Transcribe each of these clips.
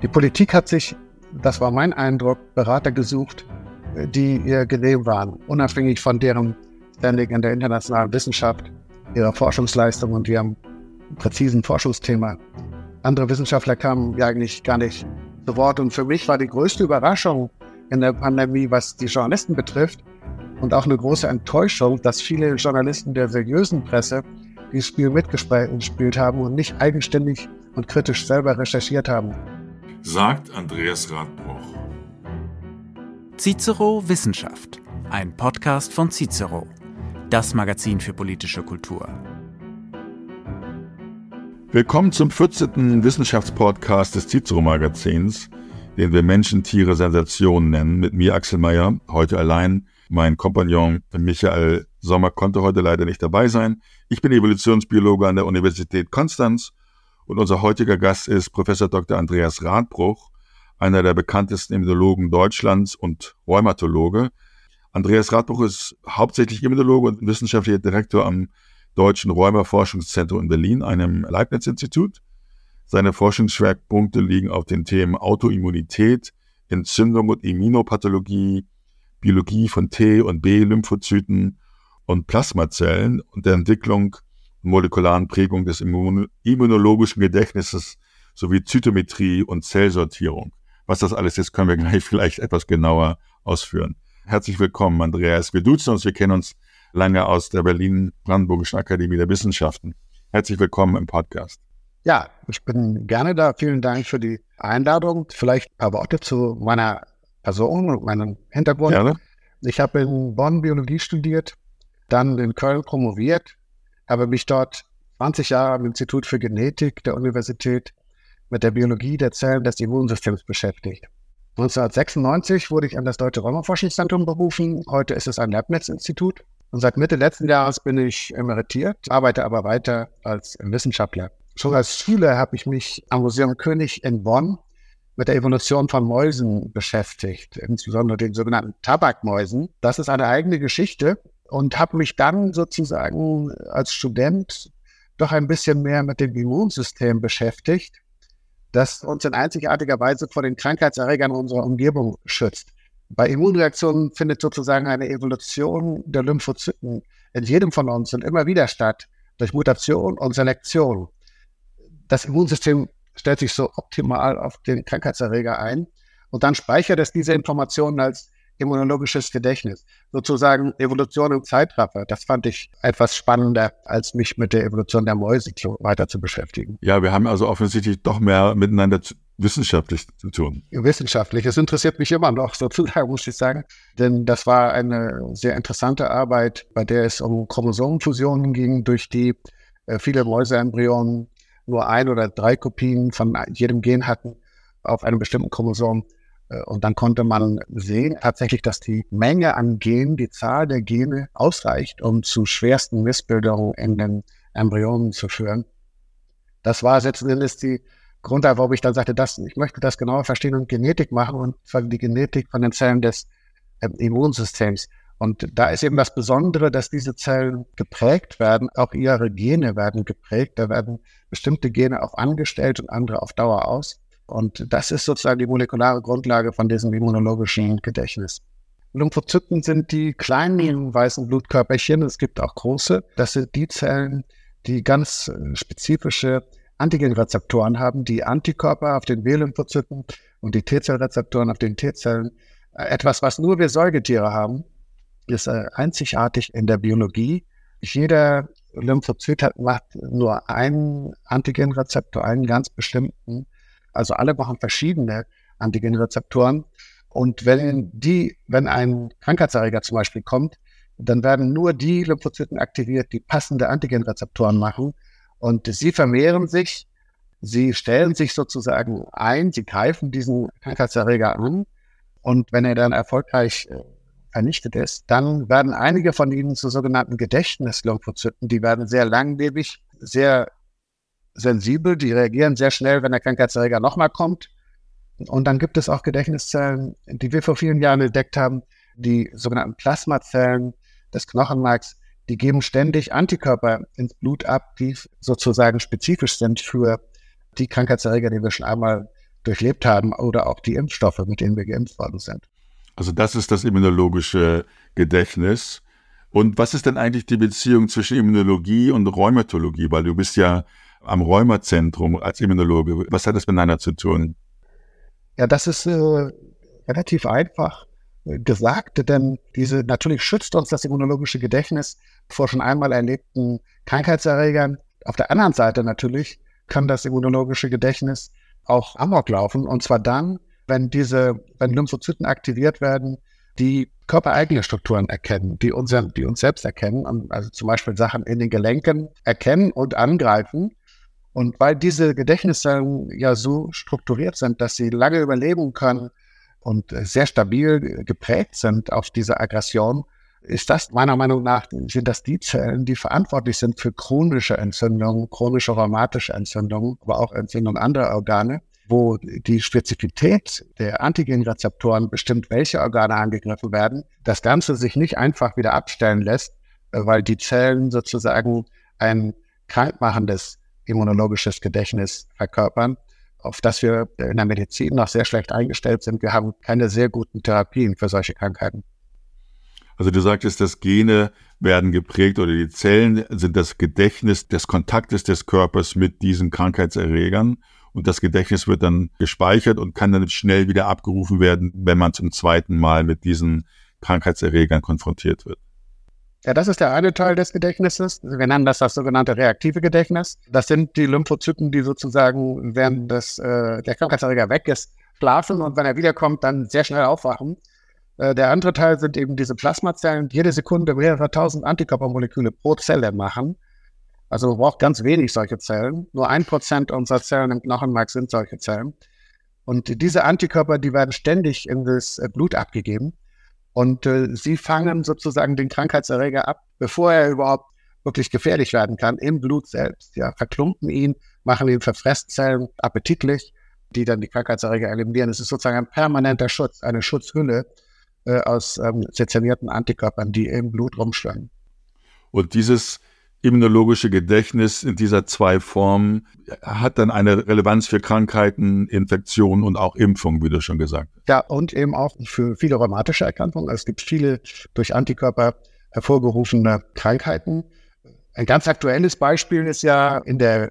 Die Politik hat sich, das war mein Eindruck, Berater gesucht, die ihr genehm waren, unabhängig von deren Standing in der internationalen Wissenschaft, ihrer Forschungsleistung und ihrem präzisen Forschungsthema. Andere Wissenschaftler kamen ja eigentlich gar nicht zu Wort. Und für mich war die größte Überraschung in der Pandemie, was die Journalisten betrifft, und auch eine große Enttäuschung, dass viele Journalisten der seriösen Presse dieses Spiel mitgespielt haben und nicht eigenständig und kritisch selber recherchiert haben sagt Andreas Radbruch. Cicero Wissenschaft, ein Podcast von Cicero, das Magazin für politische Kultur. Willkommen zum 14. Wissenschaftspodcast des Cicero Magazins, den wir Menschen, Tiere, Sensationen nennen, mit mir Axel Mayer, heute allein. Mein Kompagnon Michael Sommer konnte heute leider nicht dabei sein. Ich bin Evolutionsbiologe an der Universität Konstanz und unser heutiger Gast ist Professor Dr. Andreas Radbruch, einer der bekanntesten Immunologen Deutschlands und Rheumatologe. Andreas Radbruch ist hauptsächlich Immunologe und wissenschaftlicher Direktor am Deutschen Rheumaforschungszentrum in Berlin, einem Leibniz-Institut. Seine Forschungsschwerpunkte liegen auf den Themen Autoimmunität, Entzündung und Immunopathologie, Biologie von T- und B-Lymphozyten und Plasmazellen und der Entwicklung molekularen Prägung des immunologischen Gedächtnisses sowie Zytometrie und Zellsortierung. Was das alles ist, können wir gleich vielleicht etwas genauer ausführen. Herzlich willkommen, Andreas. Wir duzen uns, wir kennen uns lange aus der Berlin-Brandenburgischen Akademie der Wissenschaften. Herzlich willkommen im Podcast. Ja, ich bin gerne da. Vielen Dank für die Einladung. Vielleicht ein paar Worte zu meiner Person und meinem Hintergrund. Gerne. Ich habe in Bonn Biologie studiert, dann in Köln promoviert habe mich dort 20 Jahre am Institut für Genetik der Universität mit der Biologie der Zellen des Immunsystems beschäftigt. 1996 wurde ich an das Deutsche Rheumaforschungszentrum berufen. Heute ist es ein Leibniz-Institut. Und seit Mitte letzten Jahres bin ich emeritiert, arbeite aber weiter als Wissenschaftler. Schon als Schüler habe ich mich am Museum König in Bonn mit der Evolution von Mäusen beschäftigt, insbesondere den sogenannten Tabakmäusen. Das ist eine eigene Geschichte und habe mich dann sozusagen als Student doch ein bisschen mehr mit dem Immunsystem beschäftigt, das uns in einzigartiger Weise vor den Krankheitserregern unserer Umgebung schützt. Bei Immunreaktionen findet sozusagen eine Evolution der Lymphozyten in jedem von uns und immer wieder statt, durch Mutation und Selektion. Das Immunsystem stellt sich so optimal auf den Krankheitserreger ein und dann speichert es diese Informationen als immunologisches Gedächtnis. Sozusagen Evolution im Zeitraffer. Das fand ich etwas spannender, als mich mit der Evolution der Mäuse weiter zu beschäftigen. Ja, wir haben also offensichtlich doch mehr miteinander zu, wissenschaftlich zu tun. Wissenschaftlich. Es interessiert mich immer noch, sozusagen, muss ich sagen. Denn das war eine sehr interessante Arbeit, bei der es um Chromosomenfusionen ging, durch die äh, viele Mäuseembryonen nur ein oder drei Kopien von jedem Gen hatten auf einem bestimmten Chromosom und dann konnte man sehen tatsächlich, dass die Menge an Genen, die Zahl der Gene ausreicht, um zu schwersten Missbildungen in den Embryonen zu führen. Das war letzten die Grundlage, warum ich dann sagte, dass ich möchte das genauer verstehen und Genetik machen und die Genetik von den Zellen des äh, Immunsystems. Und da ist eben das Besondere, dass diese Zellen geprägt werden, auch ihre Gene werden geprägt, da werden bestimmte Gene auch angestellt und andere auf Dauer aus. Und das ist sozusagen die molekulare Grundlage von diesem immunologischen Gedächtnis. Lymphozyten sind die kleinen weißen Blutkörperchen, es gibt auch große. Das sind die Zellen, die ganz äh, spezifische Antigenrezeptoren haben, die Antikörper auf den B-Lymphozyten und die T-Zellrezeptoren auf den T-Zellen. Äh, etwas, was nur wir Säugetiere haben, ist äh, einzigartig in der Biologie. Jeder Lymphozyt hat macht nur einen Antigenrezeptor, einen ganz bestimmten also alle machen verschiedene Antigenrezeptoren. Und wenn die, wenn ein Krankheitserreger zum Beispiel kommt, dann werden nur die Lymphozyten aktiviert, die passende Antigenrezeptoren machen. Und sie vermehren sich, sie stellen sich sozusagen ein, sie greifen diesen Krankheitserreger an. Und wenn er dann erfolgreich äh, vernichtet ist, dann werden einige von ihnen zu sogenannten Gedächtnislymphozyten. Die werden sehr langlebig, sehr sensibel, die reagieren sehr schnell, wenn der Krankheitserreger nochmal kommt. Und dann gibt es auch Gedächtniszellen, die wir vor vielen Jahren entdeckt haben, die sogenannten Plasmazellen des Knochenmarks, die geben ständig Antikörper ins Blut ab, die sozusagen spezifisch sind für die Krankheitserreger, die wir schon einmal durchlebt haben oder auch die Impfstoffe, mit denen wir geimpft worden sind. Also das ist das immunologische Gedächtnis. Und was ist denn eigentlich die Beziehung zwischen Immunologie und Rheumatologie? Weil du bist ja am Rheumazentrum als Immunologe. Was hat das miteinander zu tun? Ja, das ist äh, relativ einfach äh, gesagt, denn diese natürlich schützt uns das immunologische Gedächtnis vor schon einmal erlebten Krankheitserregern. Auf der anderen Seite natürlich kann das immunologische Gedächtnis auch amok laufen und zwar dann, wenn diese, wenn Lymphozyten aktiviert werden, die körpereigene Strukturen erkennen, die, unser, die uns selbst erkennen, also zum Beispiel Sachen in den Gelenken erkennen und angreifen. Und weil diese Gedächtniszellen ja so strukturiert sind, dass sie lange überleben können und sehr stabil geprägt sind auf diese Aggression, ist das meiner Meinung nach, sind das die Zellen, die verantwortlich sind für chronische Entzündungen, chronische rheumatische Entzündungen, aber auch Entzündungen anderer Organe wo die Spezifität der Antigenrezeptoren bestimmt, welche Organe angegriffen werden, das Ganze sich nicht einfach wieder abstellen lässt, weil die Zellen sozusagen ein krankmachendes immunologisches Gedächtnis verkörpern, auf das wir in der Medizin noch sehr schlecht eingestellt sind. Wir haben keine sehr guten Therapien für solche Krankheiten. Also du sagtest, dass Gene werden geprägt oder die Zellen sind das Gedächtnis des Kontaktes des Körpers mit diesen Krankheitserregern und das Gedächtnis wird dann gespeichert und kann dann schnell wieder abgerufen werden, wenn man zum zweiten Mal mit diesen Krankheitserregern konfrontiert wird. Ja, das ist der eine Teil des Gedächtnisses. Wir nennen das das sogenannte reaktive Gedächtnis. Das sind die Lymphozyten, die sozusagen, während das, äh, der Krankheitserreger weg ist, schlafen und wenn er wiederkommt, dann sehr schnell aufwachen. Äh, der andere Teil sind eben diese Plasmazellen, die jede Sekunde mehrere tausend Antikörpermoleküle pro Zelle machen. Also man braucht ganz wenig solche Zellen. Nur ein Prozent unserer Zellen im Knochenmark sind solche Zellen. Und diese Antikörper, die werden ständig in das äh, Blut abgegeben. Und äh, sie fangen sozusagen den Krankheitserreger ab, bevor er überhaupt wirklich gefährlich werden kann, im Blut selbst. Ja, verklumpen ihn, machen ihn für Fresszellen appetitlich, die dann die Krankheitserreger eliminieren. Es ist sozusagen ein permanenter Schutz, eine Schutzhülle äh, aus ähm, sezernierten Antikörpern, die im Blut rumschwimmen. Und dieses immunologische Gedächtnis in dieser zwei Formen hat dann eine Relevanz für Krankheiten, Infektionen und auch Impfungen, wie du schon gesagt hast. Ja, und eben auch für viele rheumatische Erkrankungen. Es gibt viele durch Antikörper hervorgerufene Krankheiten. Ein ganz aktuelles Beispiel ist ja in der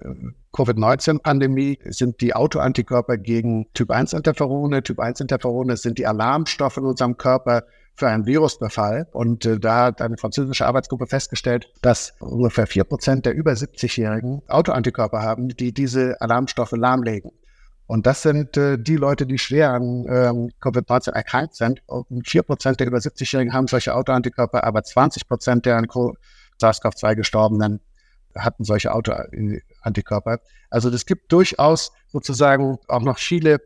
Covid-19-Pandemie sind die Autoantikörper gegen Typ-1-Interferone. Typ-1-Interferone sind die Alarmstoffe in unserem Körper, für einen Virusbefall. Und äh, da hat eine französische Arbeitsgruppe festgestellt, dass ungefähr vier Prozent der über 70-Jährigen Autoantikörper haben, die diese Alarmstoffe lahmlegen. Und das sind äh, die Leute, die schwer an ähm, Covid-19 erkrankt sind. Und vier Prozent der über 70-Jährigen haben solche Autoantikörper, aber 20 Prozent der an SARS-CoV-2 Gestorbenen hatten solche Autoantikörper. Also es gibt durchaus sozusagen auch noch viele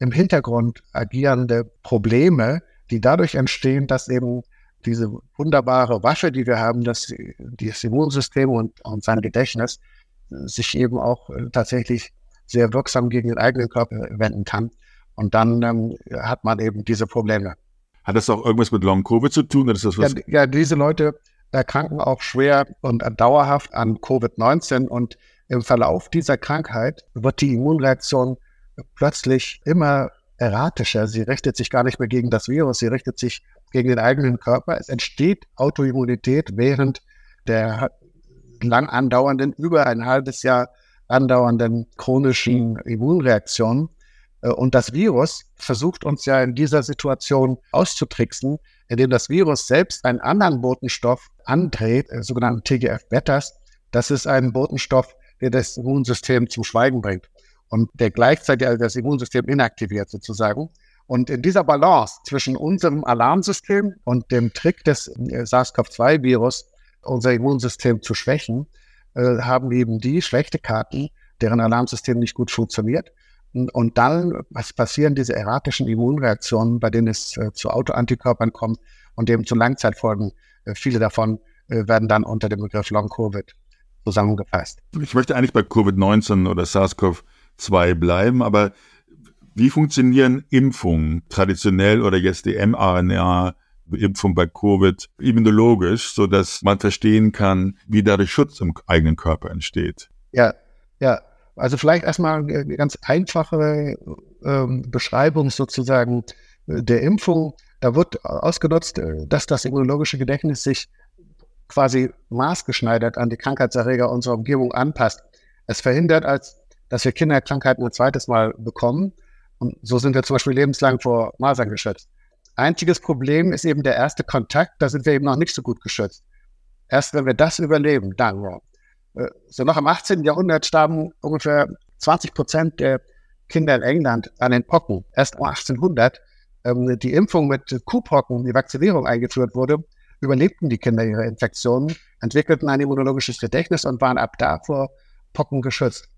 im Hintergrund agierende Probleme, die dadurch entstehen, dass eben diese wunderbare Waffe, die wir haben, dass das Immunsystem und, und sein Gedächtnis sich eben auch äh, tatsächlich sehr wirksam gegen den eigenen Körper wenden kann. Und dann ähm, hat man eben diese Probleme. Hat das auch irgendwas mit Long-Covid zu tun? Oder ja, ja, diese Leute erkranken auch schwer und dauerhaft an Covid-19 und im Verlauf dieser Krankheit wird die Immunreaktion plötzlich immer erratischer. Sie richtet sich gar nicht mehr gegen das Virus, sie richtet sich gegen den eigenen Körper. Es entsteht Autoimmunität während der lang andauernden, über ein halbes Jahr andauernden chronischen Immunreaktion. Äh, und das Virus versucht uns ja in dieser Situation auszutricksen, indem das Virus selbst einen anderen Botenstoff andreht, äh, sogenannten TGF-Betas. Das ist ein Botenstoff, der das Immunsystem zum Schweigen bringt und der gleichzeitig also das Immunsystem inaktiviert sozusagen. Und in dieser Balance zwischen unserem Alarmsystem und dem Trick des äh, SARS-CoV-2-Virus, unser Immunsystem zu schwächen, äh, haben eben die schlechte Karten, deren Alarmsystem nicht gut funktioniert. Und, und dann passieren diese erratischen Immunreaktionen, bei denen es äh, zu Autoantikörpern kommt und eben zu Langzeitfolgen. Äh, viele davon äh, werden dann unter dem Begriff Long-Covid zusammengefasst. Ich möchte eigentlich bei Covid-19 oder SARS-CoV zwei bleiben. Aber wie funktionieren Impfungen traditionell oder jetzt die mRNA? Impfung bei Covid immunologisch, so dass man verstehen kann, wie dadurch Schutz im eigenen Körper entsteht. Ja, ja. Also vielleicht erstmal eine ganz einfache ähm, Beschreibung sozusagen äh, der Impfung, da wird ausgenutzt, äh, dass das immunologische Gedächtnis sich quasi maßgeschneidert an die Krankheitserreger unserer Umgebung anpasst. Es verhindert, als, dass wir Kinderkrankheiten ein zweites Mal bekommen. Und so sind wir zum Beispiel lebenslang vor Masern geschützt. Einziges Problem ist eben der erste Kontakt. Da sind wir eben noch nicht so gut geschützt. Erst wenn wir das überleben, dann. Äh, so noch im 18. Jahrhundert starben ungefähr 20 Prozent der Kinder in England an den Pocken. Erst um 1800 ähm, die Impfung mit Kuhpocken, die Vaccinierung eingeführt wurde, überlebten die Kinder ihre Infektionen, entwickelten ein immunologisches Gedächtnis und waren ab da vor Pocken geschützt.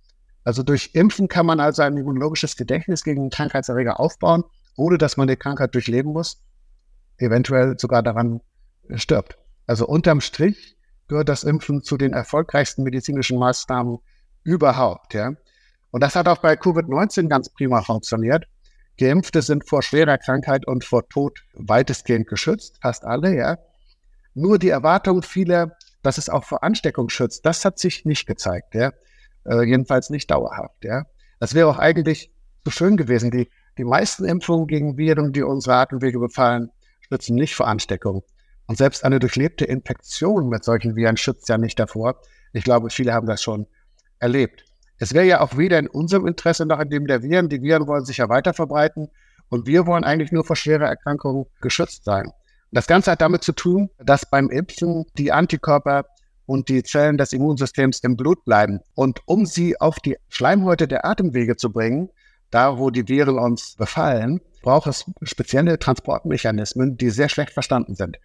Also durch Impfen kann man also ein immunologisches Gedächtnis gegen Krankheitserreger aufbauen, ohne dass man die Krankheit durchleben muss, eventuell sogar daran stirbt. Also unterm Strich gehört das Impfen zu den erfolgreichsten medizinischen Maßnahmen überhaupt. Ja. Und das hat auch bei Covid-19 ganz prima funktioniert. Geimpfte sind vor schwerer Krankheit und vor Tod weitestgehend geschützt, fast alle, ja. Nur die Erwartung vieler, dass es auch vor Ansteckung schützt, das hat sich nicht gezeigt, ja. Äh, jedenfalls nicht dauerhaft, ja. Das wäre auch eigentlich zu schön gewesen. Die, die meisten Impfungen gegen Viren, die unsere Atemwege befallen, schützen nicht vor Ansteckung. Und selbst eine durchlebte Infektion mit solchen Viren schützt ja nicht davor. Ich glaube, viele haben das schon erlebt. Es wäre ja auch weder in unserem Interesse noch in dem der Viren. Die Viren wollen sich ja weiter verbreiten und wir wollen eigentlich nur vor schwerer Erkrankung geschützt sein. Das Ganze hat damit zu tun, dass beim Impfen die Antikörper und die Zellen des Immunsystems im Blut bleiben. Und um sie auf die Schleimhäute der Atemwege zu bringen, da wo die Viren uns befallen, braucht es spezielle Transportmechanismen, die sehr schlecht verstanden sind.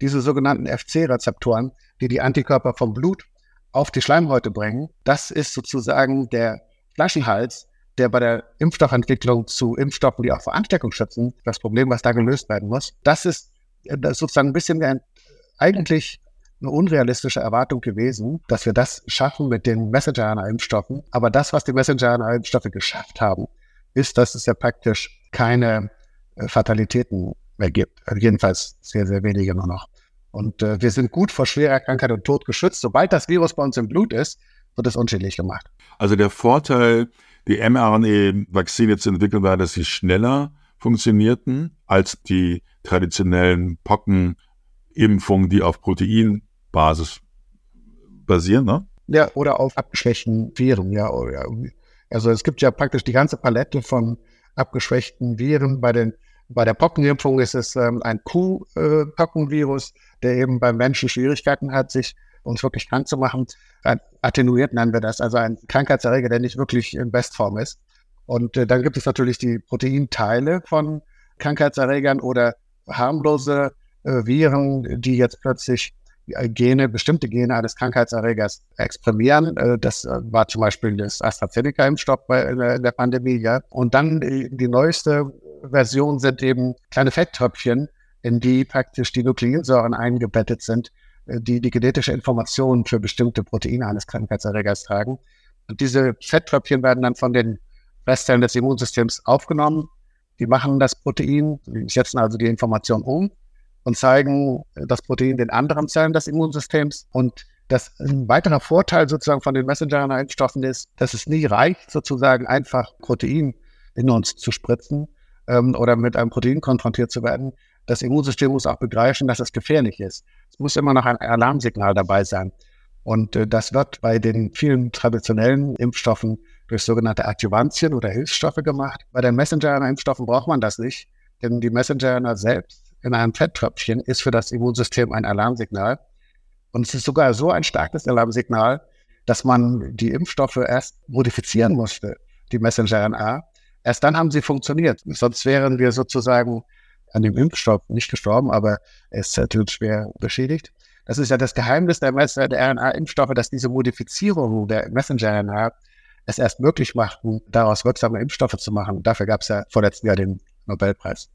Diese sogenannten FC-Rezeptoren, die die Antikörper vom Blut auf die Schleimhäute bringen. Das ist sozusagen der Flaschenhals, der bei der Impfstoffentwicklung zu Impfstoffen, die auch vor Ansteckung schützen, das Problem, was da gelöst werden muss. Das ist, das ist sozusagen ein bisschen eigentlich eine unrealistische Erwartung gewesen, dass wir das schaffen mit den Messenger-RNA-Impfstoffen. Aber das, was die Messenger-RNA-Impfstoffe geschafft haben, ist, dass es ja praktisch keine äh, Fatalitäten mehr gibt. Also jedenfalls sehr, sehr wenige nur noch. Und äh, wir sind gut vor schwerer Krankheit und Tod geschützt. Sobald das Virus bei uns im Blut ist, wird es unschädlich gemacht. Also der Vorteil, die mRNA-Vakzine zu entwickeln, war, dass sie schneller funktionierten als die traditionellen Pockenimpfungen, die auf Proteinbasis basieren, ne? Ja, oder auf abgeschwächten Viren, ja. Also es gibt ja praktisch die ganze Palette von abgeschwächten Viren. Bei den bei der Pockenimpfung ist es ähm, ein Kuh-Pockenvirus, der eben beim Menschen Schwierigkeiten hat, sich uns wirklich krank zu machen. Ein attenuiert nennen wir das, also ein Krankheitserreger, der nicht wirklich in Bestform ist. Und äh, dann gibt es natürlich die Proteinteile von Krankheitserregern oder harmlose äh, Viren, die jetzt plötzlich äh, Gene, bestimmte Gene eines Krankheitserregers exprimieren. Äh, das äh, war zum Beispiel das AstraZeneca-Impfstoff in der Pandemie. Ja. Und dann die neueste Version sind eben kleine Fetttröpfchen, in die praktisch die Nukleinsäuren eingebettet sind, äh, die die genetische Information für bestimmte Proteine eines Krankheitserregers tragen. Und diese Fetttröpfchen werden dann von den Restzellen des Immunsystems aufgenommen. Die machen das Protein, setzen also die Information um und zeigen das Protein den anderen Zellen des Immunsystems. Und das ein weiterer Vorteil sozusagen von den Messenger-RNA-Impfstoffen ist, dass es nie reicht, sozusagen einfach Protein in uns zu spritzen, ähm, oder mit einem Protein konfrontiert zu werden, das Immunsystem muss auch begreifen, dass es gefährlich ist. Es muss immer noch ein Alarmsignal dabei sein. Und äh, das wird bei den vielen traditionellen Impfstoffen durch sogenannte Adjuvantien oder Hilfsstoffe gemacht. Bei den Messenger-Impfstoffen braucht man das nicht, denn die Messenger selbst in einem Fetttröpfchen ist für das Immunsystem ein Alarmsignal. Und es ist sogar so ein starkes Alarmsignal, dass man die Impfstoffe erst modifizieren musste, die Messenger-RNA, Erst dann haben sie funktioniert. Sonst wären wir sozusagen an dem Impfstoff nicht gestorben, aber es ist schwer beschädigt. Das ist ja das Geheimnis der, RNA-Impfstoffe, dass diese Modifizierungen der Messenger-RNA es erst möglich machten, daraus wirksame Impfstoffe zu machen. Dafür gab es ja vorletzten Jahr den Nobelpreis.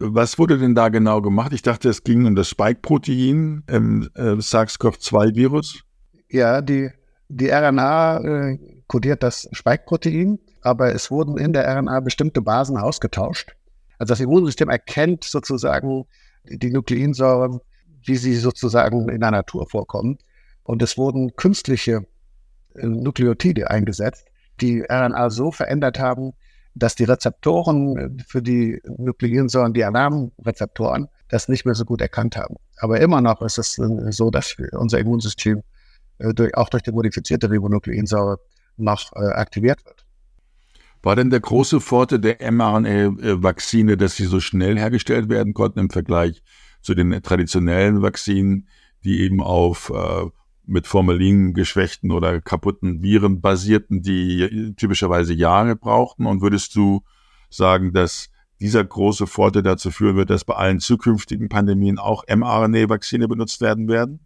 Was wurde denn da genau gemacht? Ich dachte, es ging um das Spike-Protein im äh, SARS-CoV-2-Virus. Ja, die, die RNA äh, kodiert das Spike-Protein aber es wurden in der RNA bestimmte Basen ausgetauscht. Also das Immunsystem erkennt sozusagen die Nukleinsäuren, wie sie sozusagen in der Natur vorkommen. Und es wurden künstliche äh, Nukleotide eingesetzt, die RNA so verändert haben, dass die Rezeptoren für die Nukleinsäuren, die Alarmrezeptoren, das nicht mehr so gut erkannt haben. Aber immer noch ist es so, dass unser Immunsystem durch, auch durch die modifizierte Ribonukleinsäure noch aktiviert wird. War denn der große Vorteil der mRNA-Vakzine, dass sie so schnell hergestellt werden konnten im Vergleich zu den traditionellen Vakzinen, die eben auf äh, mit Formalin geschwächten oder kaputten Viren basierten, die typischerweise Jahre brauchten? Und würdest du sagen, dass dieser große Vorteil dazu führen wird, dass bei allen zukünftigen Pandemien auch mRNA-Vakzine benutzt werden werden?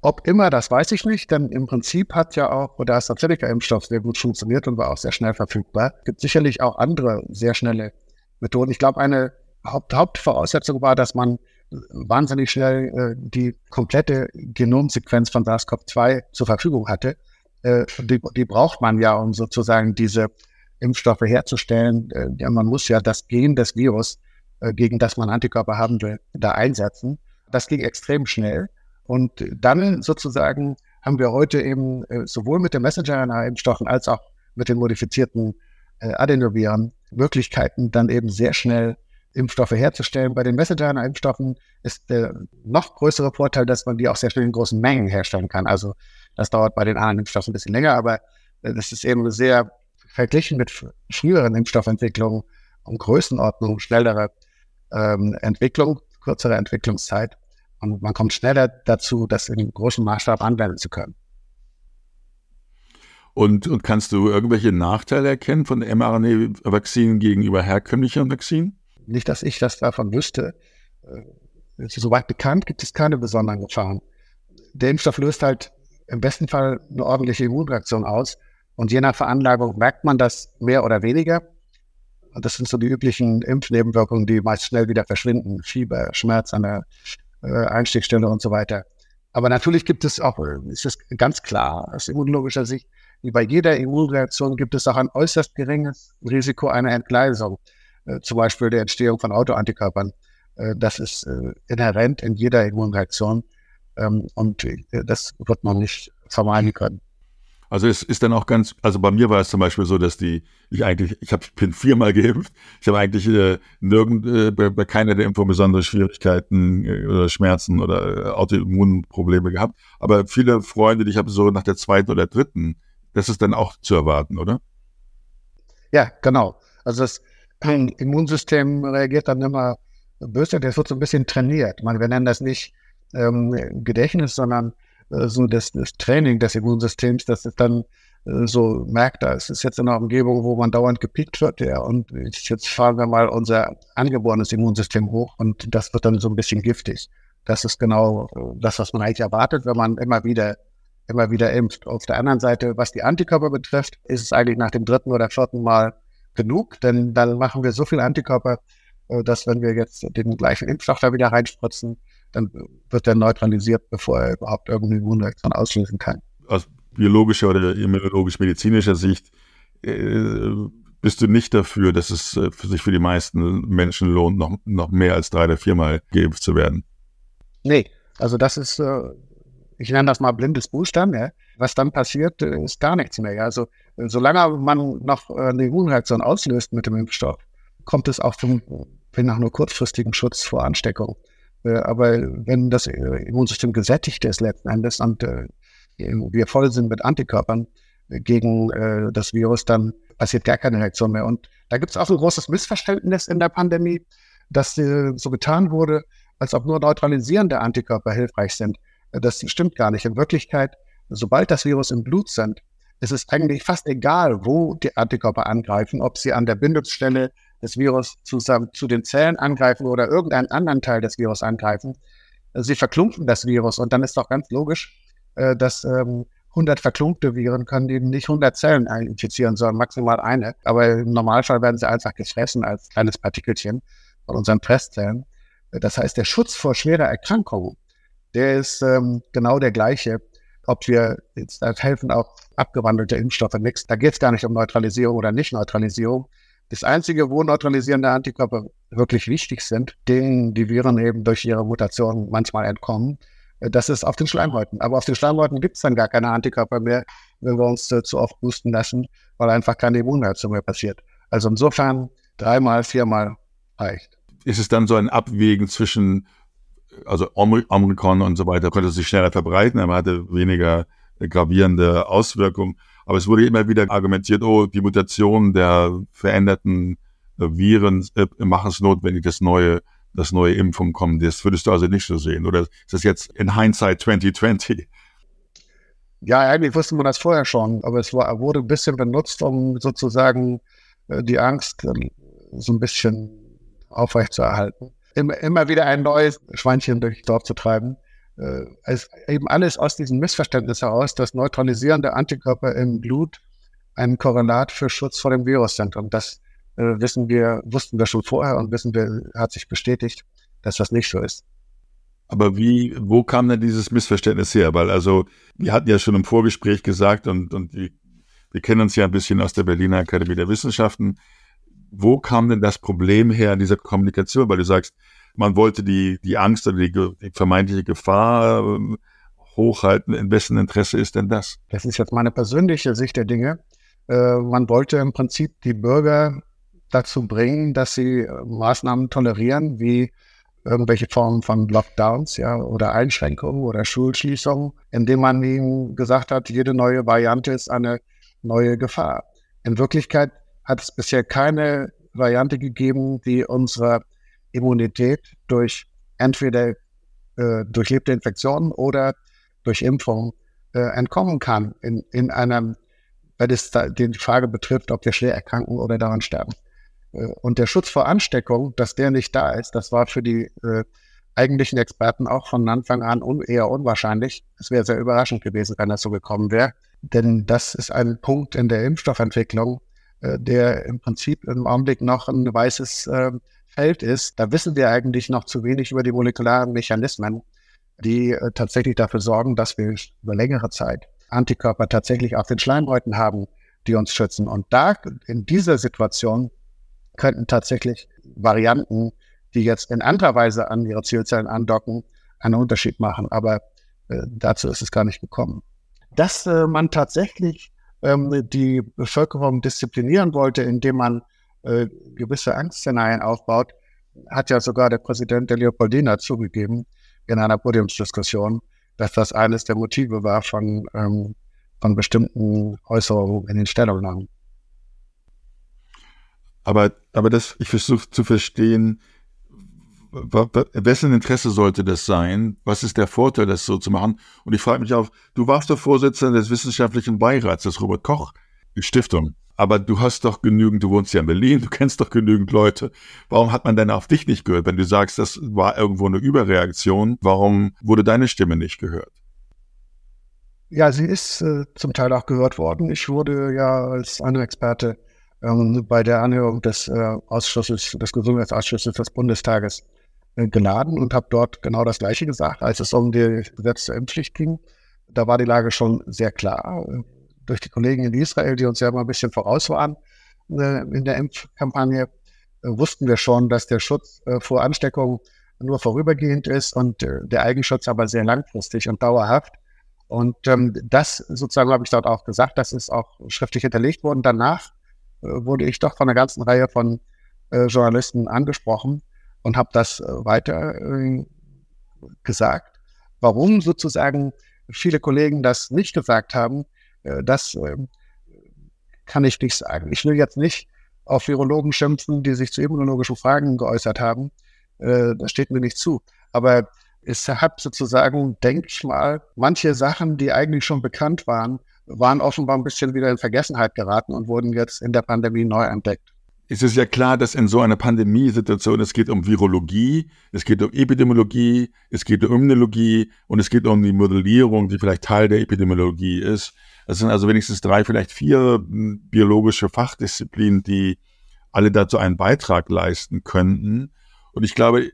Ob immer, das weiß ich nicht, denn im Prinzip hat ja auch der AstraZeneca-Impfstoff sehr gut funktioniert und war auch sehr schnell verfügbar. Es gibt sicherlich auch andere sehr schnelle Methoden. Ich glaube, eine Haupt Hauptvoraussetzung war, dass man wahnsinnig schnell äh, die komplette Genomsequenz von SARS-CoV-2 zur Verfügung hatte. Äh, die, die, braucht man ja, um sozusagen diese Impfstoffe herzustellen. Äh, ja, man muss ja das Gen des Virus, äh, gegen das man Antikörper haben will, da einsetzen. Das ging extrem schnell. Und dann sozusagen haben wir heute eben äh, sowohl mit den Messenger-RNA-Impfstoffen als auch mit den modifizierten äh, Adenoviren Möglichkeiten, dann eben sehr schnell Impfstoffe herzustellen. Bei den Messenger-Impfstoffen ist der noch größere Vorteil, dass man die auch sehr schnell in großen Mengen herstellen kann. Also das dauert bei den anderen Impfstoffen ein bisschen länger, aber äh, das ist eben sehr verglichen mit früheren Impfstoffentwicklungen um Größenordnung, schnellere ähm, Entwicklung, kürzere Entwicklungszeit. Und man kommt schneller dazu, das in großem Maßstab anwenden zu können. Und, und kannst du irgendwelche Nachteile erkennen von mRNA-Vakzinen gegenüber herkömmlichen Vakzinen? Nicht, dass ich das davon wüsste. Äh, soweit bekannt gibt es keine besonderen Gefahren. Der Impfstoff löst halt im besten Fall eine ordentliche Immunreaktion aus. Und je nach Veranlagung merkt man das mehr oder weniger. Und das sind so die üblichen Impfnebenwirkungen, die meist schnell wieder verschwinden. Fieber, Schmerz an der äh, und so weiter. Aber natürlich gibt es auch, ist es ganz klar aus immunologischer Sicht, wie bei jeder Immunreaktion gibt es auch ein äußerst geringes Risiko einer Entgleisung. Äh, zum Beispiel der Entstehung von Autoantikörpern. Äh, das ist äh, inhärent in jeder Immunreaktion ähm, und das wird man nicht vermeiden können. Also es ist dann auch ganz, also bei mir war es zum Beispiel so, dass die, ich eigentlich, ich habe bin viermal geimpft, ich habe eigentlich äh, nirgend äh, bei, bei, keiner der Impfungen besondere Schwierigkeiten äh, oder Schmerzen oder Autoimmunprobleme gehabt. Aber viele Freunde, die ich habe so nach der zweiten oder dritten, das ist dann auch zu erwarten, oder? Ja, genau. Also das Immunsystem reagiert dann immer böse, das wird so ein bisschen trainiert. Man, wir nennen das nicht ähm, Gedächtnis, sondern äh, so das, das, Training des Immunsystems, dass es dann äh, so merkt, ist es jetzt in einer Umgebung, wo man dauernd gepickt wird, ja, und jetzt fahren wir mal unser angeborenes Immunsystem hoch und das wird dann so ein bisschen giftig. Das ist genau äh, das, was man eigentlich erwartet, wenn man immer wieder immer wieder impft. Auf der anderen Seite, was die Antikörper betrifft, ist es eigentlich nach dem dritten oder vierten Mal genug, denn dann machen wir so viel Antikörper, äh, dass wenn wir jetzt den gleichen Impfstoff da wieder reinspritzen, dann wird er neutralisiert, bevor er überhaupt irgendeine Immunreaktion auslösen kann. Aus biologischer oder immunologisch-medizinischer Sicht äh, bist du nicht dafür, dass es äh, für sich für die meisten Menschen lohnt, noch, noch mehr als drei oder viermal geimpft zu werden? Nee, also das ist, äh, ich nenne das mal blindes Boostern. Ja. Was dann passiert, äh, ist gar nichts mehr. Also solange man noch äh, eine Immunreaktion auslöst mit dem Impfstoff, kommt es auch zum, wenn nach nur kurzfristigen Schutz vor Ansteckung. Äh, aber wenn das Immunsystem gesättigt ist letzten Endes und wir voll sind mit Antikörpern gegen das Virus, dann passiert gar keine Reaktion mehr. Und da gibt es auch ein großes Missverständnis in der Pandemie, dass so getan wurde, als ob nur neutralisierende Antikörper hilfreich sind. Das stimmt gar nicht. In Wirklichkeit, sobald das Virus im Blut sind, ist es eigentlich fast egal, wo die Antikörper angreifen, ob sie an der Bindungsstelle des Virus zusammen zu den Zellen angreifen oder irgendeinen anderen Teil des Virus angreifen. Sie verklumpen das Virus und dann ist doch ganz logisch, äh, dass 100 ähm, verklumpte Viren können eben nicht 100 Zellen infizieren, sondern maximal eine. Aber im Normalfall werden sie einfach gefressen als kleines Partikelchen von unseren Fresszellen. Das heißt, der Schutz vor schwerer Erkrankung der ist ähm, genau der gleiche. Ob wir jetzt da helfen auch abgewandelte Impfstoffe nichts. Da geht es gar nicht um Neutralisierung oder Nicht-Neutralisierung. Das Einzige, wo neutralisierende Antikörper wirklich wichtig sind, denen die Viren eben durch ihre Mutation manchmal entkommen, äh, das ist auf den Schleimhäuten. Aber auf den Schleimhäuten gibt es dann gar keine Antikörper mehr, wenn wir uns äh, zu oft boosten lassen, weil einfach keine Immunreaktion mehr passiert. Also insofern dreimal, viermal reicht. Ist es dann so ein Abwägen zwischen, also Omikron und so weiter, konnte sich schneller verbreiten, aber hatte weniger gravierende Auswirkungen. Aber es wurde immer wieder argumentiert, oh, die Mutation der veränderten äh, Viren äh, machen es notwendig, das neue, das neue Impfung kommen. Das würdest du also nicht so sehen. Oder ist das jetzt in Hindsight 2020? Ja, eigentlich wusste man das vorher schon, aber es war, wurde ein bisschen benutzt, um sozusagen äh, die Angst äh, so ein bisschen aufrechtzuerhalten. Immer, immer wieder ein neues Schweinchen durchs Dorf zu treiben. Äh, es, eben alles aus diesem Missverständnis heraus, dass neutralisierende Antikörper im Blut ein Korrelat für Schutz vor dem Virus sind. Und das äh, wissen wir, wussten wir schon vorher und wissen wir, hat sich bestätigt, dass das nicht so ist. Aber wie, wo kam denn dieses Missverständnis her? Weil also, wir hatten ja schon im Vorgespräch gesagt und, und die, wir kennen uns ja ein bisschen aus der Berliner Akademie der Wissenschaften. Wo kam denn das Problem her dieser Kommunikation? Weil du sagst, man wollte die, die Angst oder die, die vermeintliche Gefahr äh, hochhalten. In wessen Interesse ist denn das? Das ist jetzt meine persönliche Sicht der Dinge. Äh, man wollte im Prinzip die Bürger dazu bringen, dass sie äh, Maßnahmen tolerieren, wie irgendwelche Formen von Lockdowns, ja, oder Einschränkungen oder Schulschließungen, indem man ihnen gesagt hat, jede neue Variante ist eine neue Gefahr. In Wirklichkeit hat es bisher keine Variante gegeben, die unsere Immunität durch entweder äh, durchlebte Infektionen oder durch Impfung äh, entkommen kann in, in einem, wenn es da, die Frage betrifft, ob wir schwer erkranken oder daran sterben. Äh, und der Schutz vor Ansteckung, dass der nicht da ist, das war für die äh, eigentlichen Experten auch von Anfang an un eher unwahrscheinlich. Es wäre sehr überraschend gewesen, wenn das so gekommen wäre. Denn das ist ein Punkt in der Impfstoffentwicklung, äh, der im Prinzip im Augenblick noch ein weißes äh, Feld ist. Da wissen wir eigentlich noch zu wenig über die molekularen Mechanismen, die äh, tatsächlich dafür sorgen, dass wir über längere Zeit Antikörper tatsächlich auf den Schleimhäuten haben, die uns schützen. Und da in dieser Situation könnten tatsächlich Varianten, die jetzt in anderer Weise an ihre Zielzellen andocken, einen Unterschied machen. Aber äh, dazu ist es gar nicht gekommen. Dass äh, man tatsächlich ähm, die Bevölkerung disziplinieren wollte, indem man äh, gewisse Angstszenarien aufbaut, hat ja sogar der Präsident der Leopoldina zugegeben in einer Podiumsdiskussion, dass das eines der Motive war von, ähm, von bestimmten Äußerungen in den Stellungnahmen. Aber, aber das, ich versuche zu verstehen, wessen Interesse sollte das sein? Was ist der Vorteil, das so zu machen? Und ich frage mich auch, du warst doch Vorsitzender des wissenschaftlichen Beirats des Robert Koch Stiftung. Aber du hast doch genügend, du wohnst ja in Berlin, du kennst doch genügend Leute. Warum hat man denn auf dich nicht gehört? Wenn du sagst, das war irgendwo eine Überreaktion, warum wurde deine Stimme nicht gehört? Ja, sie ist äh, zum Teil auch gehört worden. Ich wurde ja als andere Experte ähm, bei der Anhörung des äh, Ausschusses, des Gesundheitsausschusses des Bundestages geladen und habe dort genau das Gleiche gesagt, als es um die Gesetz zur Impfpflicht ging. Da war die Lage schon sehr klar. Äh, durch die Kollegen in Israel, die uns ja mal ein bisschen voraus waren äh, in der Impfkampagne, äh, wussten wir schon, dass der Schutz äh, vor Ansteckung nur vorübergehend ist und der Eigenschutz aber sehr langfristig und dauerhaft. Und ähm, das sozusagen habe ich dort auch gesagt, das ist auch schriftlich hinterlegt worden. Danach äh, wurde ich doch von einer ganzen Reihe von äh, Journalisten angesprochen und habe das äh, weiter äh, gesagt. Warum sozusagen viele Kollegen das nicht gesagt haben, äh, das ähm, kann ich nicht sagen. Ich will jetzt nicht auf Virologen schimpfen, die sich zu immunologischen Fragen geäußert haben. Das steht mir nicht zu. Aber es hat sozusagen, denke ich mal, manche Sachen, die eigentlich schon bekannt waren, waren offenbar ein bisschen wieder in Vergessenheit geraten und wurden jetzt in der Pandemie neu entdeckt. Es ist ja klar, dass in so einer Pandemiesituation es geht um Virologie, es geht um Epidemiologie, es geht um Immunologie und es geht um die Modellierung, die vielleicht Teil der Epidemiologie ist. Das sind also wenigstens drei, vielleicht vier hm, biologische Fachdisziplinen, die alle dazu einen Beitrag leisten könnten. Und ich glaube,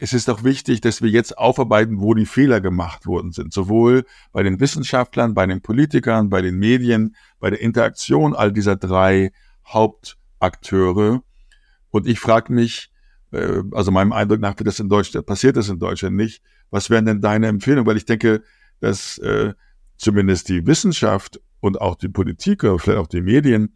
es ist auch wichtig, dass wir jetzt aufarbeiten, wo die Fehler gemacht worden sind. Sowohl bei den Wissenschaftlern, bei den Politikern, bei den Medien, bei der Interaktion all dieser drei Hauptakteure. Und ich frage mich, äh, also meinem Eindruck nach das in Deutschland, passiert das in Deutschland nicht. Was wären denn deine Empfehlungen? Weil ich denke, dass äh, zumindest die Wissenschaft und auch die Politiker, vielleicht auch die Medien,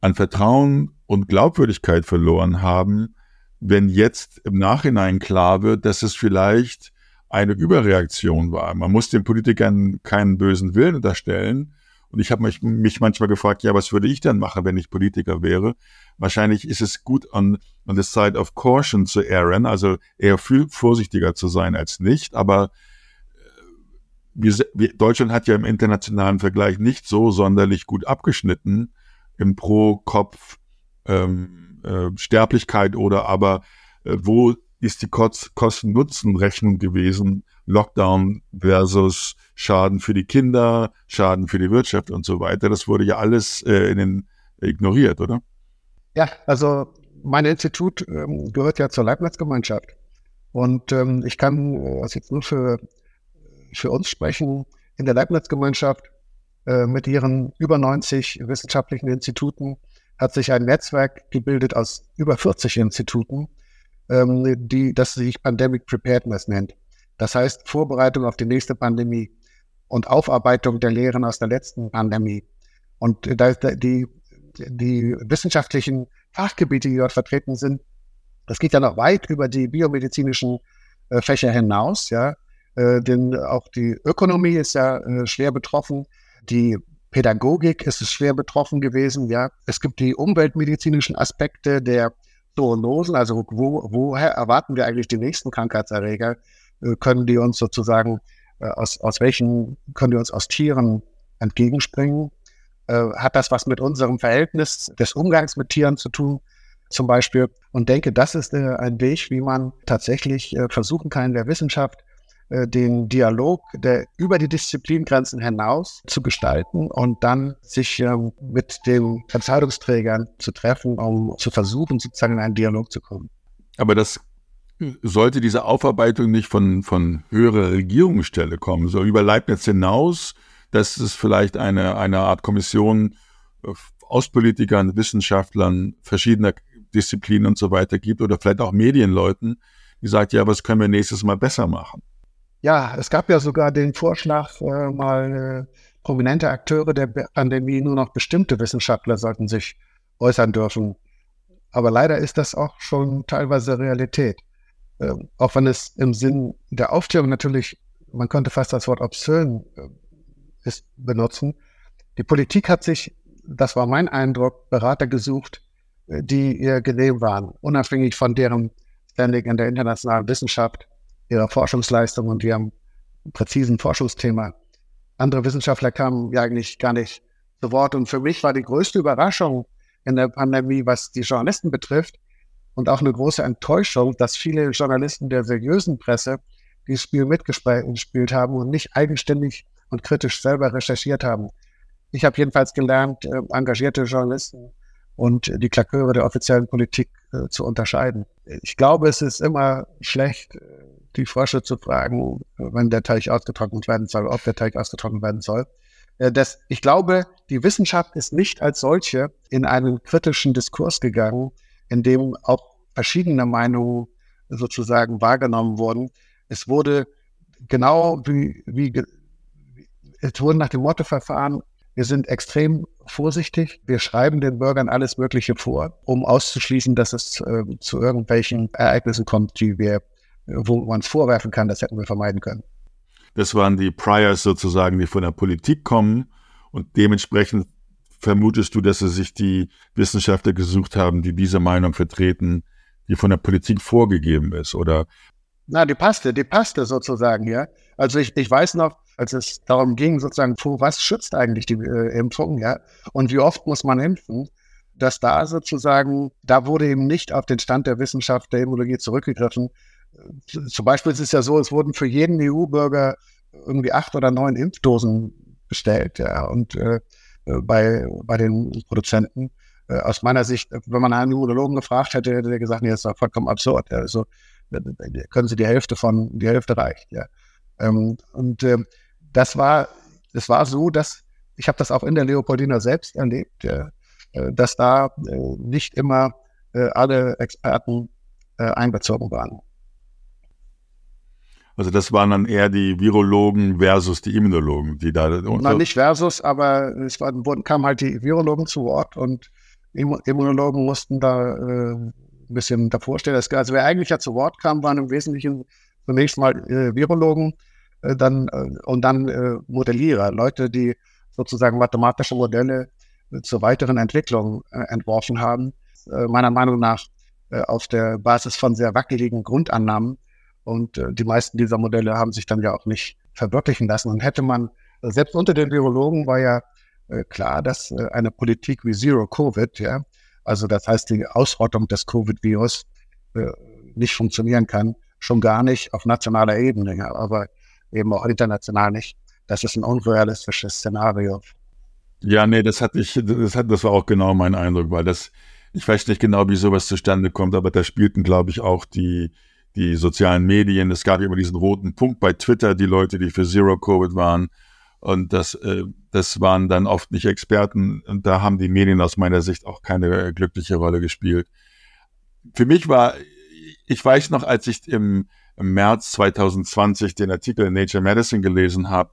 an Vertrauen und Glaubwürdigkeit verloren haben, wenn jetzt im Nachhinein klar wird, dass es vielleicht eine Überreaktion war. Man muss den Politikern keinen bösen Willen unterstellen. Und ich habe mich, mich manchmal gefragt, ja, was würde ich denn machen, wenn ich Politiker wäre? Wahrscheinlich ist es gut, on, on the side of caution zu erren, also eher viel vorsichtiger zu sein als nicht. Aber wir, wir, Deutschland hat ja im internationalen Vergleich nicht so sonderlich gut abgeschnitten im Pro-Kopf ähm, äh, Sterblichkeit oder aber äh, wo ist die Kosten-Nutzen-Rechnung gewesen? Lockdown versus Schaden für die Kinder, Schaden für die Wirtschaft und so weiter. Das wurde ja alles äh, in den, ignoriert, oder? Ja, also mein Institut ähm, gehört ja zur Leibniz-Gemeinschaft. Und ähm, ich kann also jetzt nur für, für uns sprechen. In der Leibniz-Gemeinschaft äh, mit ihren über 90 wissenschaftlichen Instituten hat sich ein Netzwerk gebildet aus über 40 Instituten, ähm, die, das sich Pandemic Preparedness nennt. Das heißt Vorbereitung auf die nächste Pandemie und Aufarbeitung der Lehren aus der letzten Pandemie. Und die, die wissenschaftlichen Fachgebiete, die dort vertreten sind, das geht ja noch weit über die biomedizinischen äh, Fächer hinaus, ja. Äh, denn auch die Ökonomie ist ja äh, schwer betroffen. Die Pädagogik ist schwer betroffen gewesen, ja. Es gibt die umweltmedizinischen Aspekte der Zoonosen, also wo, woher erwarten wir eigentlich die nächsten Krankheitserreger? Äh, können die uns sozusagen äh, aus, aus welchen, können die uns aus Tieren entgegenspringen? Äh, hat das was mit unserem Verhältnis des Umgangs mit Tieren zu tun? Zum Beispiel. Und denke, das ist ein Weg, wie man tatsächlich versuchen kann, in der Wissenschaft den Dialog der über die Disziplingrenzen hinaus zu gestalten und dann sich mit den Entscheidungsträgern zu treffen, um zu versuchen, sozusagen in einen Dialog zu kommen. Aber das sollte diese Aufarbeitung nicht von, von höherer Regierungsstelle kommen, so über Leibniz hinaus, dass es vielleicht eine, eine Art Kommission äh, aus Politikern, Wissenschaftlern verschiedener Disziplinen und so weiter gibt oder vielleicht auch Medienleuten, die sagt, ja, was können wir nächstes Mal besser machen? Ja, es gab ja sogar den Vorschlag, äh, mal äh, prominente Akteure der Pandemie, nur noch bestimmte Wissenschaftler sollten sich äußern dürfen. Aber leider ist das auch schon teilweise Realität. Äh, auch wenn es im Sinn der Aufklärung natürlich, man könnte fast das Wort obszön äh, ist, benutzen. Die Politik hat sich, das war mein Eindruck, Berater gesucht, äh, die ihr genehm waren, unabhängig von deren Standing in der internationalen Wissenschaft ihrer Forschungsleistung und ihrem präzisen Forschungsthema. Andere Wissenschaftler kamen ja eigentlich gar nicht zu Wort. Und für mich war die größte Überraschung in der Pandemie, was die Journalisten betrifft, und auch eine große Enttäuschung, dass viele Journalisten der seriösen Presse dieses Spiel mitgespielt haben und nicht eigenständig und kritisch selber recherchiert haben. Ich habe jedenfalls gelernt, äh, engagierte Journalisten und die Klaköre der offiziellen Politik äh, zu unterscheiden. Ich glaube, es ist immer schlecht, äh, die Frösche zu fragen, wenn der Teich ausgetrocknet werden soll, ob der Teig ausgetrocknet werden soll. Das, ich glaube, die Wissenschaft ist nicht als solche in einen kritischen Diskurs gegangen, in dem auch verschiedene Meinungen sozusagen wahrgenommen wurden. Es wurde genau wie, wie es wurde nach dem Motto verfahren, wir sind extrem vorsichtig. Wir schreiben den Bürgern alles Mögliche vor, um auszuschließen, dass es äh, zu irgendwelchen Ereignissen kommt, die wir wo man es vorwerfen kann, das hätten wir vermeiden können. Das waren die Priors sozusagen, die von der Politik kommen und dementsprechend vermutest du, dass sie sich die Wissenschaftler gesucht haben, die diese Meinung vertreten, die von der Politik vorgegeben ist, oder? Na, die passte, die passte sozusagen, ja. Also ich, ich weiß noch, als es darum ging, sozusagen, vor was schützt eigentlich die äh, Impfung, ja, und wie oft muss man impfen, dass da sozusagen, da wurde eben nicht auf den Stand der Wissenschaft der Immunologie zurückgegriffen, zum Beispiel ist es ja so, es wurden für jeden EU-Bürger irgendwie acht oder neun Impfdosen bestellt, ja, und äh, bei, bei den Produzenten. Äh, aus meiner Sicht, wenn man einen Immunologen gefragt hätte, hätte er gesagt, nee, das ist vollkommen absurd. Also können Sie die Hälfte von, die Hälfte reicht, ja. Ähm, und äh, das war, es war so, dass ich habe das auch in der Leopoldina selbst erlebt, äh, dass da äh, nicht immer äh, alle Experten einbezogen waren. Also das waren dann eher die Virologen versus die Immunologen, die da. Nein, nicht versus, aber es waren, wurden, kamen halt die Virologen zu Wort und Immunologen mussten da äh, ein bisschen davor stehen. Also wer eigentlich ja zu Wort kam, waren im Wesentlichen zunächst mal äh, Virologen äh, dann, äh, und dann äh, Modellierer, Leute, die sozusagen mathematische Modelle äh, zur weiteren Entwicklung entworfen haben. Meiner Meinung nach auf der Basis von sehr wackeligen Grundannahmen. Und äh, die meisten dieser Modelle haben sich dann ja auch nicht verwirklichen lassen. Und hätte man, selbst unter den Virologen war ja äh, klar, dass äh, eine Politik wie Zero Covid, ja, also das heißt die Ausrottung des Covid-Virus, äh, nicht funktionieren kann, schon gar nicht auf nationaler Ebene, ja, aber eben auch international nicht. Das ist ein unrealistisches Szenario. Ja, nee, das hatte ich, das hat, das war auch genau mein Eindruck, weil das, ich weiß nicht genau, wie sowas zustande kommt, aber da spielten, glaube ich, auch die, die sozialen Medien. Es gab immer diesen roten Punkt bei Twitter, die Leute, die für Zero Covid waren. Und das, äh, das waren dann oft nicht Experten. Und da haben die Medien aus meiner Sicht auch keine glückliche Rolle gespielt. Für mich war, ich weiß noch, als ich im, im März 2020 den Artikel in Nature Medicine gelesen habe,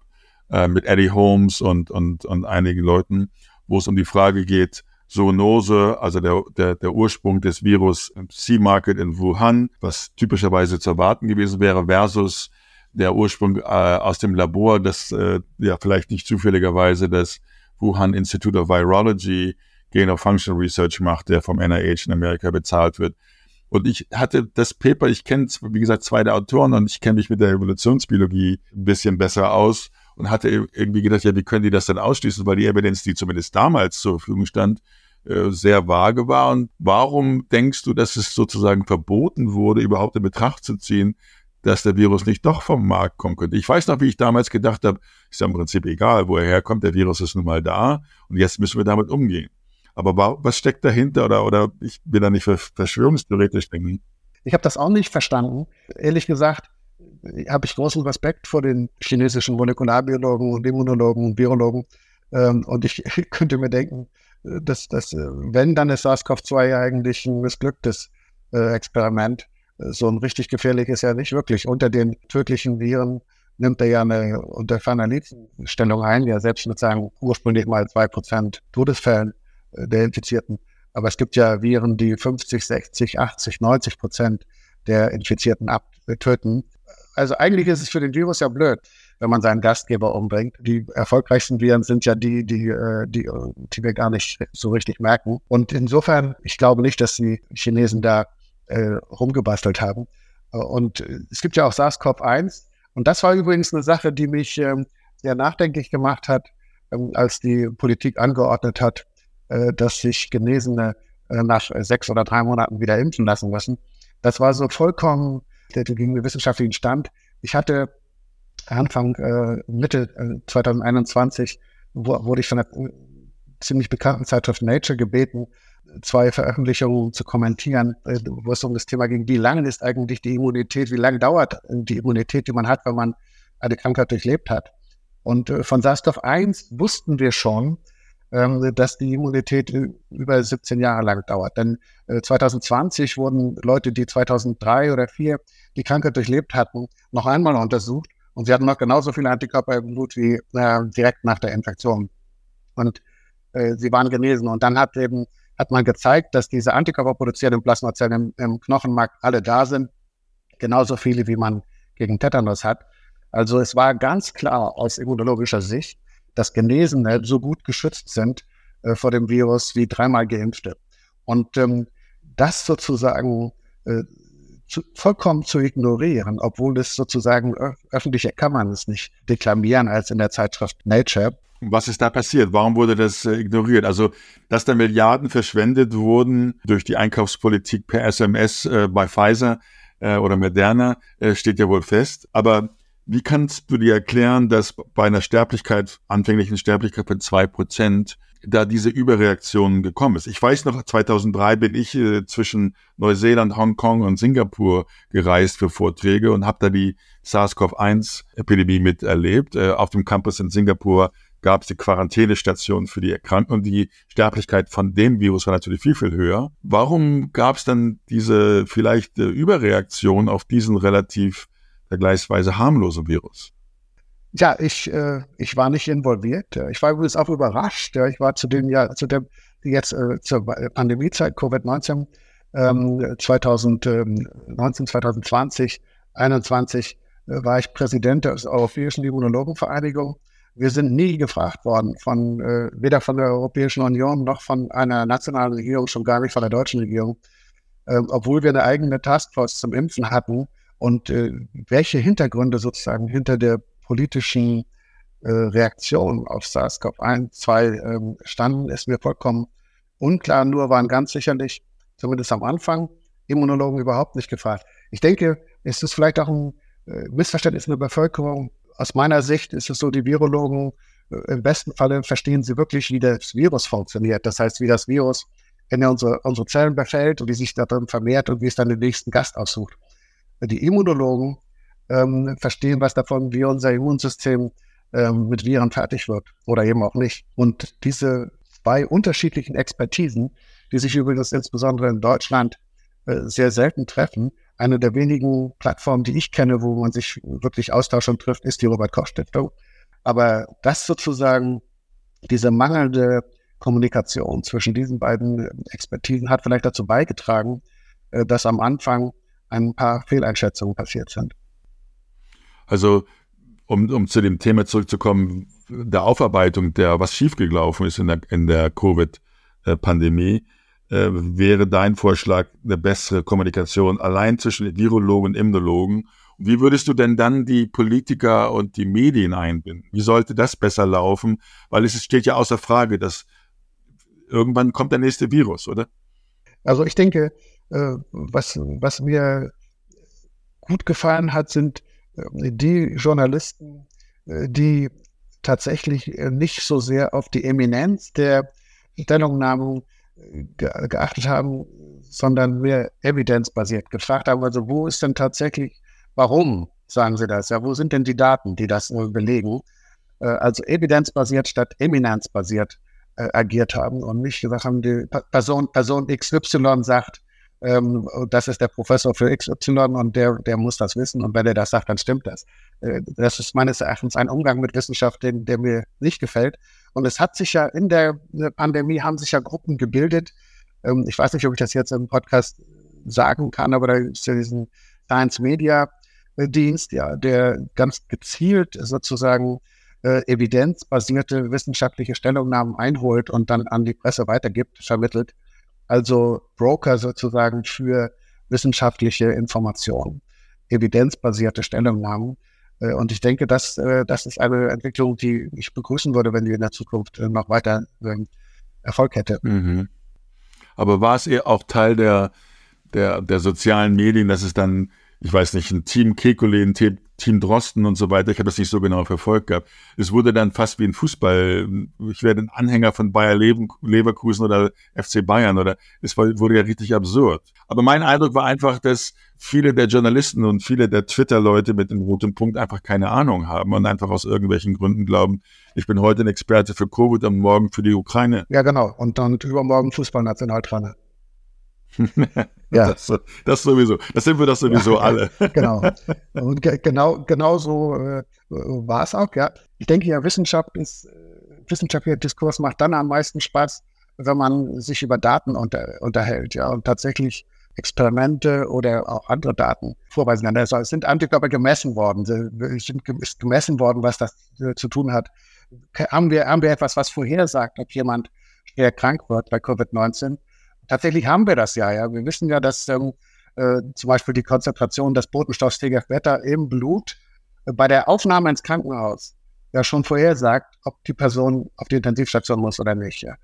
äh, mit Eddie Holmes und, und, und einigen Leuten, wo es um die Frage geht, Zoonose, also der, der, der Ursprung des Virus Sea Market in Wuhan, was typischerweise zu erwarten gewesen wäre, versus der Ursprung äh, aus dem Labor, das äh, ja vielleicht nicht zufälligerweise das Wuhan Institute of Virology Gain of Function Research macht, der vom NIH in Amerika bezahlt wird. Und ich hatte das Paper, ich kenne, wie gesagt, zwei der Autoren und ich kenne mich mit der Evolutionsbiologie ein bisschen besser aus und hatte irgendwie gedacht, ja, wie können die das denn ausschließen, weil die Evidenz, die zumindest damals zur Verfügung stand, äh, sehr vage war. Und warum denkst du, dass es sozusagen verboten wurde, überhaupt in Betracht zu ziehen, dass der Virus nicht doch vom Markt kommen könnte. Ich weiß noch, wie ich damals gedacht habe, ist ja im Prinzip egal, wo er herkommt, der Virus ist nun mal da und jetzt müssen wir damit umgehen. Aber was steckt dahinter oder, oder ich bin da nicht verschwörungstheoretisch denken? Ich habe das auch nicht verstanden. Ehrlich gesagt habe ich großen Respekt vor den chinesischen Molekularbiologen und Immunologen und Virologen. Ähm, und ich könnte mir denken, dass, dass wenn, dann ist SARS-CoV-2 eigentlich ein missglücktes äh, Experiment so ein richtig gefährliches ja nicht wirklich. Unter den tödlichen Viren nimmt er ja eine unter Stellung ein, ja selbst mit seinen ursprünglich mal zwei Prozent Todesfällen äh, der Infizierten. Aber es gibt ja Viren, die 50, 60, 80, 90 Prozent der Infizierten abtöten. Also eigentlich ist es für den Virus ja blöd, wenn man seinen Gastgeber umbringt. Die erfolgreichsten Viren sind ja die, die, äh, die, die wir gar nicht so richtig merken. Und insofern, ich glaube nicht, dass die Chinesen da äh, rumgebastelt haben. Äh, und äh, es gibt ja auch SARS-CoV-1. Und das war übrigens eine Sache, die mich ähm, sehr nachdenklich gemacht hat, ähm, als die Politik angeordnet hat, äh, dass sich Genesene äh, nach sechs oder drei Monaten wieder impfen lassen müssen. Das war so vollkommen gegen den wissenschaftlichen Stand. Ich hatte Anfang, äh, Mitte 2021 wurde ich von einer ziemlich bekannten Zeitschrift Nature gebeten, zwei Veröffentlichungen zu kommentieren, äh, wo es um das Thema ging, wie lange ist eigentlich die Immunität, wie lange dauert die Immunität, die man hat, wenn man eine Krankheit durchlebt hat. Und äh, von SARS-CoV-1 wussten wir schon, dass die Immunität über 17 Jahre lang dauert. Denn 2020 äh, wurden Leute, die 2003 oder 2004 die Krankheit durchlebt hatten, noch einmal untersucht und sie hatten noch genauso viele Antikörper im Blut wie äh, direkt nach der Infektion. Und äh, sie waren genesen. Und dann hat eben hat man gezeigt, dass diese Antikörper produzierenden Plasmazellen im, im Knochenmark alle da sind, genauso viele wie man gegen Tetanus hat. Also es war ganz klar aus immunologischer Sicht, dass Genesene so gut geschützt sind äh, vor dem Virus wie dreimal Geimpfte. Und ähm, das sozusagen äh, zu, vollkommen zu ignorieren, obwohl es sozusagen öffentliche kann man es nicht deklamieren als in der Zeitschrift Nature. Was ist da passiert? Warum wurde das äh, ignoriert? Also, dass da Milliarden verschwendet wurden durch die Einkaufspolitik per SMS äh, bei Pfizer äh, oder Moderna, äh, steht ja wohl fest. Aber wie kannst du dir erklären, dass bei einer Sterblichkeit, anfänglichen Sterblichkeit von zwei Prozent, da diese Überreaktion gekommen ist? Ich weiß noch, 2003 bin ich äh, zwischen Neuseeland, Hongkong und Singapur gereist für Vorträge und habe da die SARS-CoV-1-Epidemie miterlebt. Äh, auf dem Campus in Singapur gab es die Quarantänestation für die Erkrankten und die Sterblichkeit von dem Virus war natürlich viel, viel höher. Warum gab es dann diese vielleicht äh, Überreaktion auf diesen relativ vergleichsweise harmlosen Virus? Ja, ich, äh, ich war nicht involviert. Ich war übrigens auch überrascht. Ich war zu dem, ja, zu dem jetzt äh, zur Pandemiezeit Covid-19 ähm, 2019, 2020, 2021 äh, war ich Präsident der Europäischen Immunologenvereinigung. Wir sind nie gefragt worden von äh, weder von der Europäischen Union noch von einer nationalen Regierung, schon gar nicht von der deutschen Regierung, äh, obwohl wir eine eigene Taskforce zum Impfen hatten und äh, welche Hintergründe sozusagen hinter der politischen äh, Reaktion auf SARS-CoV-1, 2 ähm, standen, ist mir vollkommen unklar. Nur waren ganz sicherlich, zumindest am Anfang, Immunologen überhaupt nicht gefragt. Ich denke, es ist vielleicht auch ein äh, Missverständnis in der Bevölkerung. Aus meiner Sicht ist es so, die Virologen äh, im besten Falle verstehen sie wirklich, wie das Virus funktioniert. Das heißt, wie das Virus in unsere, unsere Zellen befällt und wie sich darin vermehrt und wie es dann den nächsten Gast aussucht. Die Immunologen ähm, verstehen was davon, wie unser Immunsystem ähm, mit Viren fertig wird oder eben auch nicht. Und diese zwei unterschiedlichen Expertisen, die sich übrigens insbesondere in Deutschland äh, sehr selten treffen, eine der wenigen Plattformen, die ich kenne, wo man sich wirklich austauscht und trifft, ist die Robert-Koch-Stiftung. Aber das sozusagen, diese mangelnde Kommunikation zwischen diesen beiden Expertisen hat vielleicht dazu beigetragen, äh, dass am Anfang ein paar Fehleinschätzungen passiert sind. Also, um, um zu dem Thema zurückzukommen, der Aufarbeitung der, was schiefgelaufen ist in der, in der Covid-Pandemie, äh, wäre dein Vorschlag eine bessere Kommunikation allein zwischen Virologen und Immunologen. Wie würdest du denn dann die Politiker und die Medien einbinden? Wie sollte das besser laufen? Weil es steht ja außer Frage, dass irgendwann kommt der nächste Virus, oder? Also ich denke, was, was mir gut gefallen hat, sind äh, die Journalisten, äh, die tatsächlich nicht so sehr auf die Eminenz der Stellungnahmen geachtet haben, sondern mehr evidenzbasiert gefragt haben. Also wo ist denn tatsächlich, warum sagen Sie das? Ja, wo sind denn die Daten, die das belegen? Also evidenzbasiert statt eminenzbasiert agiert haben und nicht gesagt haben, die Person, Person XY sagt, ähm, das ist der Professor für XY und der, der muss das wissen und wenn er das sagt, dann stimmt das. Äh, das ist meines Erachtens ein Umgang mit Wissenschaft, den, der mir nicht gefällt. Und es hat sich ja in der Pandemie haben sich ja Gruppen gebildet. Ähm, ich weiß nicht, ob ich das jetzt im Podcast sagen kann, aber da ist ja diesen Science Media Dienst, ja, der ganz gezielt sozusagen äh, evidenzbasierte wissenschaftliche Stellungnahmen einholt und dann an die Presse weitergibt, vermittelt also Broker sozusagen für wissenschaftliche Informationen, evidenzbasierte Stellungnahmen. Äh, und ich denke, das, äh, das ist eine Entwicklung, die ich begrüßen würde, wenn die in der Zukunft äh, noch weiter ähm, Erfolg hätte. Mhm. Aber war es eher auch Teil der, der, der sozialen Medien, dass es dann, ich weiß nicht, ein Team Kekulé, ein Team Team Drosten und so weiter. Ich habe das nicht so genau verfolgt gehabt. Es wurde dann fast wie ein Fußball. Ich werde ein Anhänger von Bayer Leverkusen oder FC Bayern oder es wurde ja richtig absurd. Aber mein Eindruck war einfach, dass viele der Journalisten und viele der Twitter-Leute mit dem roten Punkt einfach keine Ahnung haben und einfach aus irgendwelchen Gründen glauben, ich bin heute ein Experte für Covid und morgen für die Ukraine. Ja, genau. Und dann übermorgen Fußballnationaltrainer. ja. Das, das, sowieso. Das sind wir doch sowieso alle. genau. Und ge genau, genau so äh, war es auch, ja. Ich denke ja, Wissenschaft ist, äh, wissenschaftlicher Diskurs macht dann am meisten Spaß, wenn man sich über Daten unter, unterhält, ja, und tatsächlich Experimente oder auch andere Daten vorweisen kann. Also es sind Antikörper gemessen worden, es sind gemessen worden, was das äh, zu tun hat. Haben wir, haben wir etwas, was vorhersagt, ob jemand schwer krank wird bei Covid-19? Tatsächlich haben wir das ja. ja. Wir wissen ja, dass ähm, äh, zum Beispiel die Konzentration des Botenstoffs TGF-Beta im Blut äh, bei der Aufnahme ins Krankenhaus ja schon vorher sagt, ob die Person auf die Intensivstation muss oder nicht. Ja.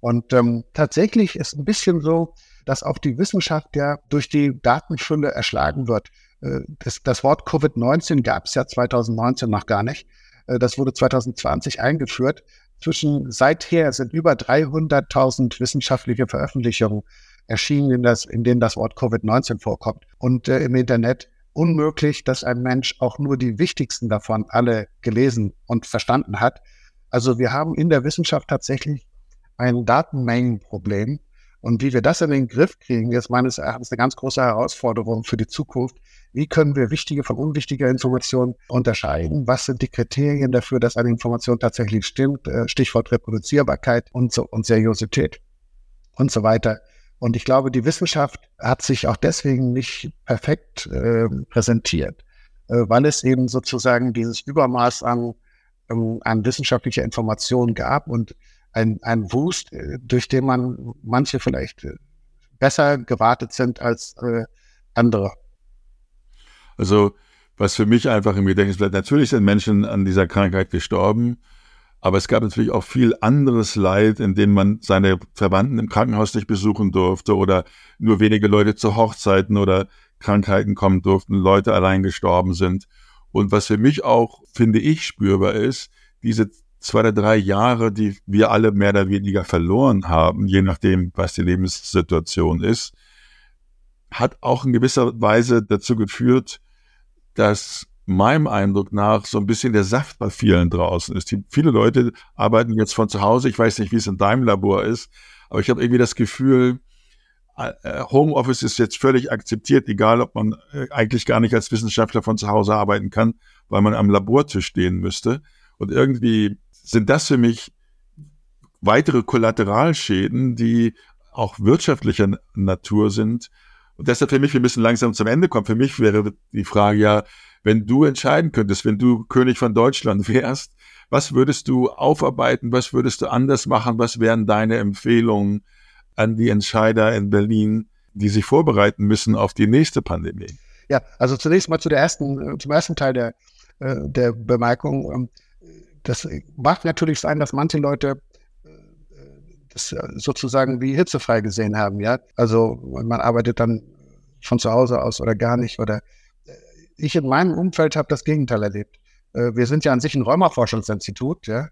Und ähm, tatsächlich ist ein bisschen so, dass auch die Wissenschaft ja durch die Datenfülle erschlagen wird. Äh, das, das Wort Covid-19 gab es ja 2019 noch gar nicht. Äh, das wurde 2020 eingeführt zwischen seither sind über 300.000 wissenschaftliche Veröffentlichungen erschienen, in, das, in denen das Wort Covid-19 vorkommt. Und äh, im Internet unmöglich, dass ein Mensch auch nur die wichtigsten davon alle gelesen und verstanden hat. Also wir haben in der Wissenschaft tatsächlich ein Datenmengenproblem. Und wie wir das in den Griff kriegen, ist meines Erachtens eine ganz große Herausforderung für die Zukunft, wie können wir wichtige von unwichtiger Information unterscheiden? Was sind die Kriterien dafür, dass eine Information tatsächlich stimmt? Äh, Stichwort Reproduzierbarkeit und, so, und Seriosität. und so weiter. Und ich glaube, die Wissenschaft hat sich auch deswegen nicht perfekt äh, präsentiert, äh, weil es eben sozusagen dieses Übermaß an, ähm, an wissenschaftlicher Information gab und ein, ein Wust, äh, durch den man manche vielleicht äh, besser gewartet sind als äh, andere. Also was für mich einfach im Gedächtnis bleibt, natürlich sind Menschen an dieser Krankheit gestorben, aber es gab natürlich auch viel anderes Leid, in dem man seine Verwandten im Krankenhaus nicht besuchen durfte oder nur wenige Leute zu Hochzeiten oder Krankheiten kommen durften, Leute allein gestorben sind. Und was für mich auch, finde ich, spürbar ist, diese zwei oder drei Jahre, die wir alle mehr oder weniger verloren haben, je nachdem, was die Lebenssituation ist, hat auch in gewisser Weise dazu geführt, dass meinem Eindruck nach so ein bisschen der Saft bei vielen draußen ist. Die, viele Leute arbeiten jetzt von zu Hause. Ich weiß nicht, wie es in deinem Labor ist, aber ich habe irgendwie das Gefühl, äh, äh, Homeoffice ist jetzt völlig akzeptiert, egal ob man äh, eigentlich gar nicht als Wissenschaftler von zu Hause arbeiten kann, weil man am Labortisch stehen müsste. Und irgendwie sind das für mich weitere Kollateralschäden, die auch wirtschaftlicher Natur sind. Und deshalb für mich, wir müssen langsam zum Ende kommen. Für mich wäre die Frage ja, wenn du entscheiden könntest, wenn du König von Deutschland wärst, was würdest du aufarbeiten, was würdest du anders machen, was wären deine Empfehlungen an die Entscheider in Berlin, die sich vorbereiten müssen auf die nächste Pandemie? Ja, also zunächst mal zu der ersten, zum ersten Teil der, äh, der Bemerkung. Das mag natürlich sein, dass manche Leute äh, das sozusagen wie hitzefrei gesehen haben, ja. Also man arbeitet dann von zu Hause aus oder gar nicht oder ich in meinem Umfeld habe das Gegenteil erlebt. Äh, wir sind ja an sich ein Rheumaforschungsinstitut, ja.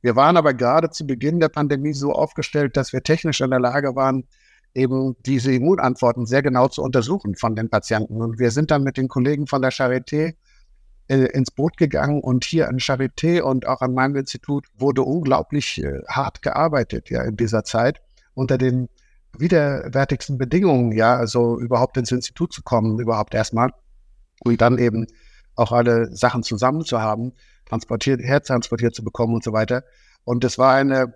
Wir waren aber gerade zu Beginn der Pandemie so aufgestellt, dass wir technisch in der Lage waren, eben diese Immunantworten sehr genau zu untersuchen von den Patienten. Und wir sind dann mit den Kollegen von der Charité äh, ins Boot gegangen und hier an Charité und auch an meinem Institut wurde unglaublich äh, hart gearbeitet, ja, in dieser Zeit unter den widerwärtigsten Bedingungen, ja, also überhaupt ins Institut zu kommen, überhaupt erstmal und dann eben auch alle Sachen zusammen zu haben, transportiert, herztransportiert zu bekommen und so weiter. Und es war eine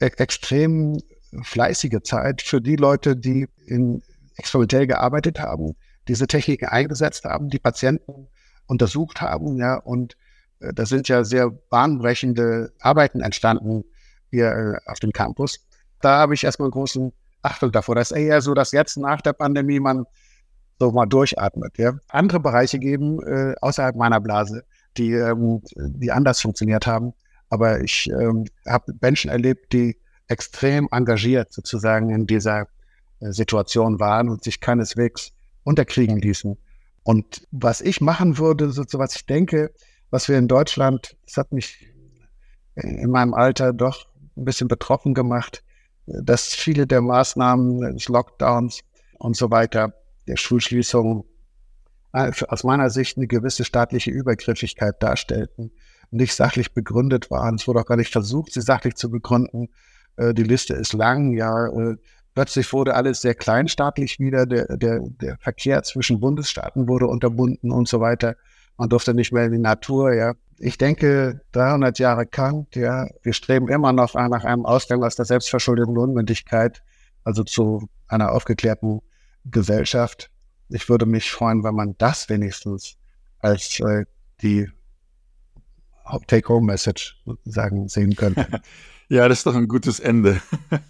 e extrem fleißige Zeit für die Leute, die in experimentell gearbeitet haben, diese Techniken eingesetzt haben, die Patienten untersucht haben, ja, und äh, da sind ja sehr bahnbrechende Arbeiten entstanden hier äh, auf dem Campus. Da habe ich erstmal großen Achtung davor. Das ist eher so, dass jetzt nach der Pandemie man so mal durchatmet. Ja. Andere Bereiche geben äh, außerhalb meiner Blase, die, ähm, die anders funktioniert haben. Aber ich ähm, habe Menschen erlebt, die extrem engagiert sozusagen in dieser äh, Situation waren und sich keineswegs unterkriegen ließen. Und was ich machen würde, so, was ich denke, was wir in Deutschland, das hat mich in meinem Alter doch ein bisschen betroffen gemacht, dass viele der Maßnahmen des Lockdowns und so weiter der Schulschließung äh, aus meiner Sicht eine gewisse staatliche Übergriffigkeit darstellten, nicht sachlich begründet waren. Es wurde auch gar nicht versucht, sie sachlich zu begründen. Äh, die Liste ist lang, ja. Äh, plötzlich wurde alles sehr kleinstaatlich wieder. Der, der, der Verkehr zwischen Bundesstaaten wurde unterbunden und so weiter. Man durfte nicht mehr in die Natur, ja. Ich denke, 300 Jahre Kant, ja. Wir streben immer noch nach einem Ausgang aus der selbstverschuldeten Unmündigkeit, also zu einer aufgeklärten Gesellschaft. Ich würde mich freuen, wenn man das wenigstens als äh, die Take-Home-Message sozusagen sehen könnte. ja, das ist doch ein gutes Ende.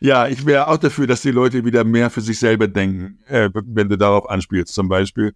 ja, ich wäre auch dafür, dass die Leute wieder mehr für sich selber denken, äh, wenn du darauf anspielst zum Beispiel.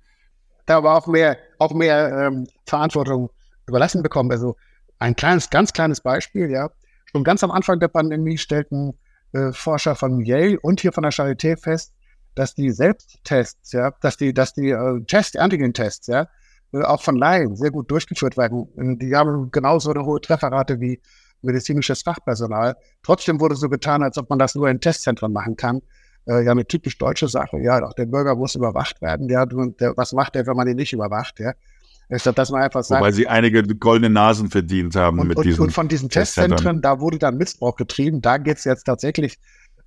Da aber auch mehr, auch mehr ähm, Verantwortung überlassen bekommen. Also ein kleines, ganz kleines Beispiel, ja. Schon ganz am Anfang der Pandemie stellten äh, Forscher von Yale und hier von der Charité fest, dass die Selbsttests, ja, dass die, dass die äh, Test, Antigen-Tests, ja, äh, auch von Laien sehr gut durchgeführt werden. Die haben genauso eine hohe Trefferrate wie medizinisches Fachpersonal. Trotzdem wurde so getan, als ob man das nur in Testzentren machen kann. Äh, ja, eine typisch deutsche Sache. Ja, auch der Bürger muss überwacht werden. Ja, der, was macht der, wenn man ihn nicht überwacht? Ja, glaube, dass man einfach sagt. Wobei sie einige goldene Nasen verdient haben und, mit und, diesen. Und von diesen Testzentren, da wurde dann Missbrauch getrieben. Da geht es jetzt tatsächlich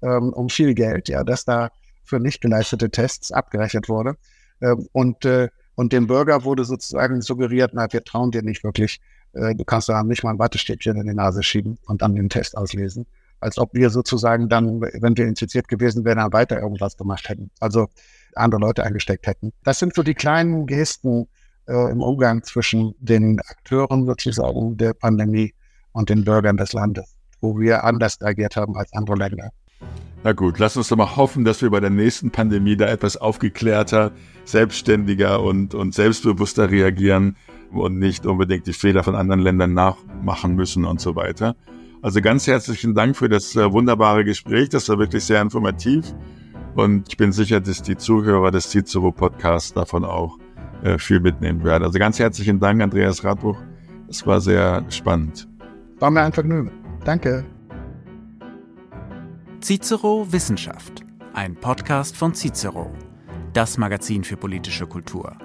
ähm, um viel Geld, ja, dass da für nicht geleistete Tests abgerechnet wurde. Ähm, und, äh, und dem Bürger wurde sozusagen suggeriert, na, wir trauen dir nicht wirklich. Äh, du kannst da nicht mal ein Wattestäbchen in die Nase schieben und dann den Test auslesen. als ob wir sozusagen dann, wenn wir infiziert gewesen wären, dann weiter irgendwas gemacht hätten. Also andere Leute eingesteckt hätten. Das sind so die kleinen Gesten äh, im Umgang zwischen den Akteuren sozusagen der Pandemie und den Bürgern des Landes, wo wir anders agiert haben als andere Länder. Na gut, lass uns doch mal hoffen, dass wir bei der nächsten Pandemie da etwas aufgeklärter, selbstständiger und, und selbstbewusster reagieren und nicht unbedingt die Fehler von anderen Ländern nachmachen müssen und so weiter. Also ganz herzlichen Dank für das äh, wunderbare Gespräch. Das war wirklich sehr informativ. Und ich bin sicher, dass die Zuhörer des Cicero Podcasts davon auch äh, viel mitnehmen werden. Also ganz herzlichen Dank, Andreas Radbuch. Es war sehr spannend. War mir ein Vergnügen. Danke. Cicero Wissenschaft, ein Podcast von Cicero, das Magazin für politische Kultur.